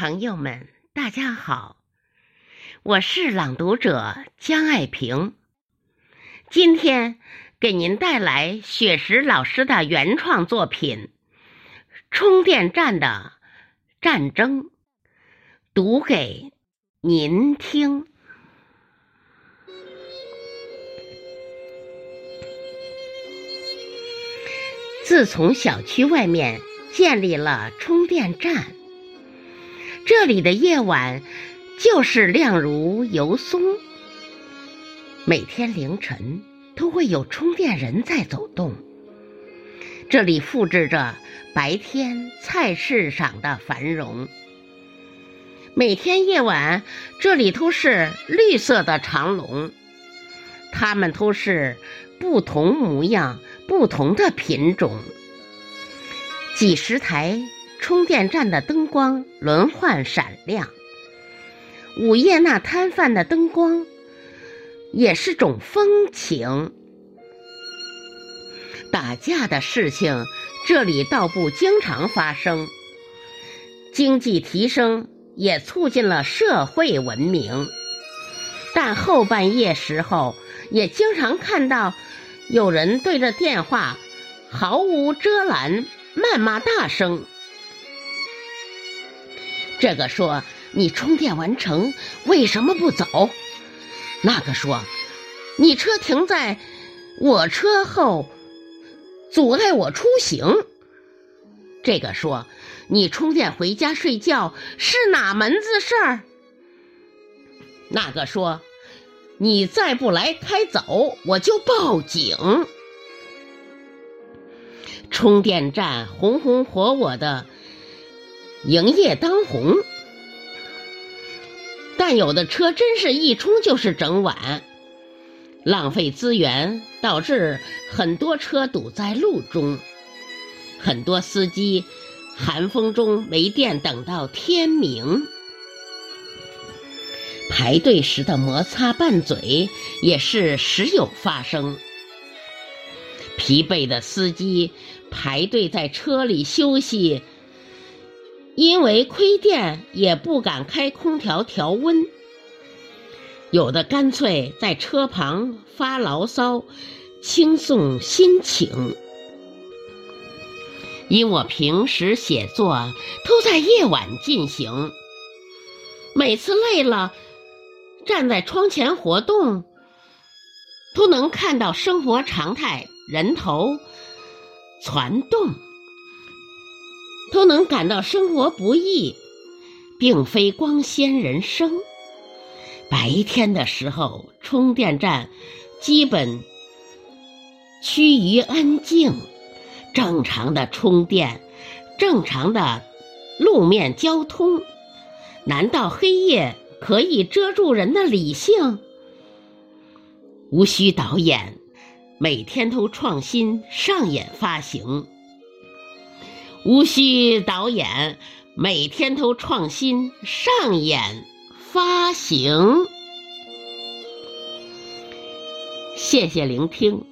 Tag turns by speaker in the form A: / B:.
A: 朋友们，大家好，我是朗读者江爱萍。今天给您带来雪石老师的原创作品《充电站的战争》，读给您听。自从小区外面建立了充电站，这里的夜晚就是亮如油松。每天凌晨都会有充电人在走动，这里复制着白天菜市场的繁荣。每天夜晚，这里都是绿色的长龙，它们都是不同模样。不同的品种，几十台充电站的灯光轮换闪亮。午夜那摊贩的灯光也是种风情。打架的事情这里倒不经常发生，经济提升也促进了社会文明，但后半夜时候也经常看到。有人对着电话毫无遮拦谩骂大声。这个说：“你充电完成为什么不走？”那个说：“你车停在我车后，阻碍我出行。”这个说：“你充电回家睡觉是哪门子事儿？”那个说。你再不来开走，我就报警。充电站红红火火的营业当红，但有的车真是一充就是整晚，浪费资源，导致很多车堵在路中，很多司机寒风中没电等到天明。排队时的摩擦拌嘴也是时有发生。疲惫的司机排队在车里休息，因为亏电也不敢开空调调温。有的干脆在车旁发牢骚，倾诉心情。因我平时写作都在夜晚进行，每次累了。站在窗前活动，都能看到生活常态，人头攒动，都能感到生活不易，并非光鲜人生。白天的时候，充电站基本趋于安静，正常的充电，正常的路面交通，难道黑夜？可以遮住人的理性，无需导演，每天都创新上演发行；无需导演，每天都创新上演发行。谢谢聆听。